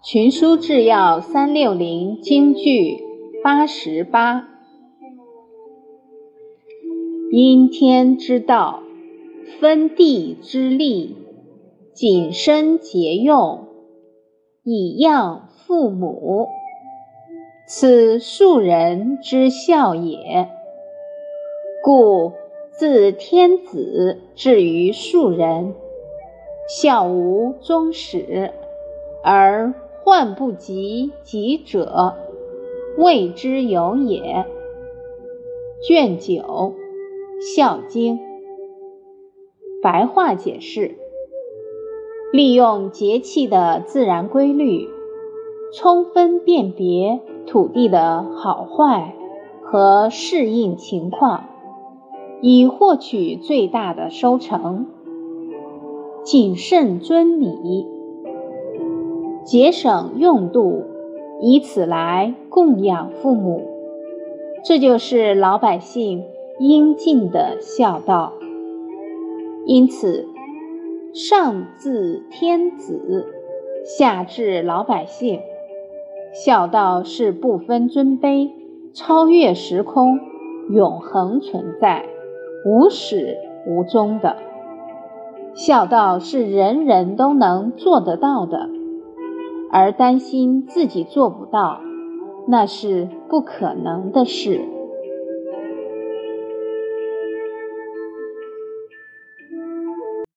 群书治要三六零京剧八十八，因天之道，分地之利，谨身节用，以养父母，此庶人之孝也。故自天子至于庶人，孝无终始，而。患不及己者，谓之有也。卷九《孝经》白话解释：利用节气的自然规律，充分辨别土地的好坏和适应情况，以获取最大的收成。谨慎遵礼。节省用度，以此来供养父母，这就是老百姓应尽的孝道。因此，上至天子，下至老百姓，孝道是不分尊卑、超越时空、永恒存在、无始无终的。孝道是人人都能做得到的。而担心自己做不到，那是不可能的事。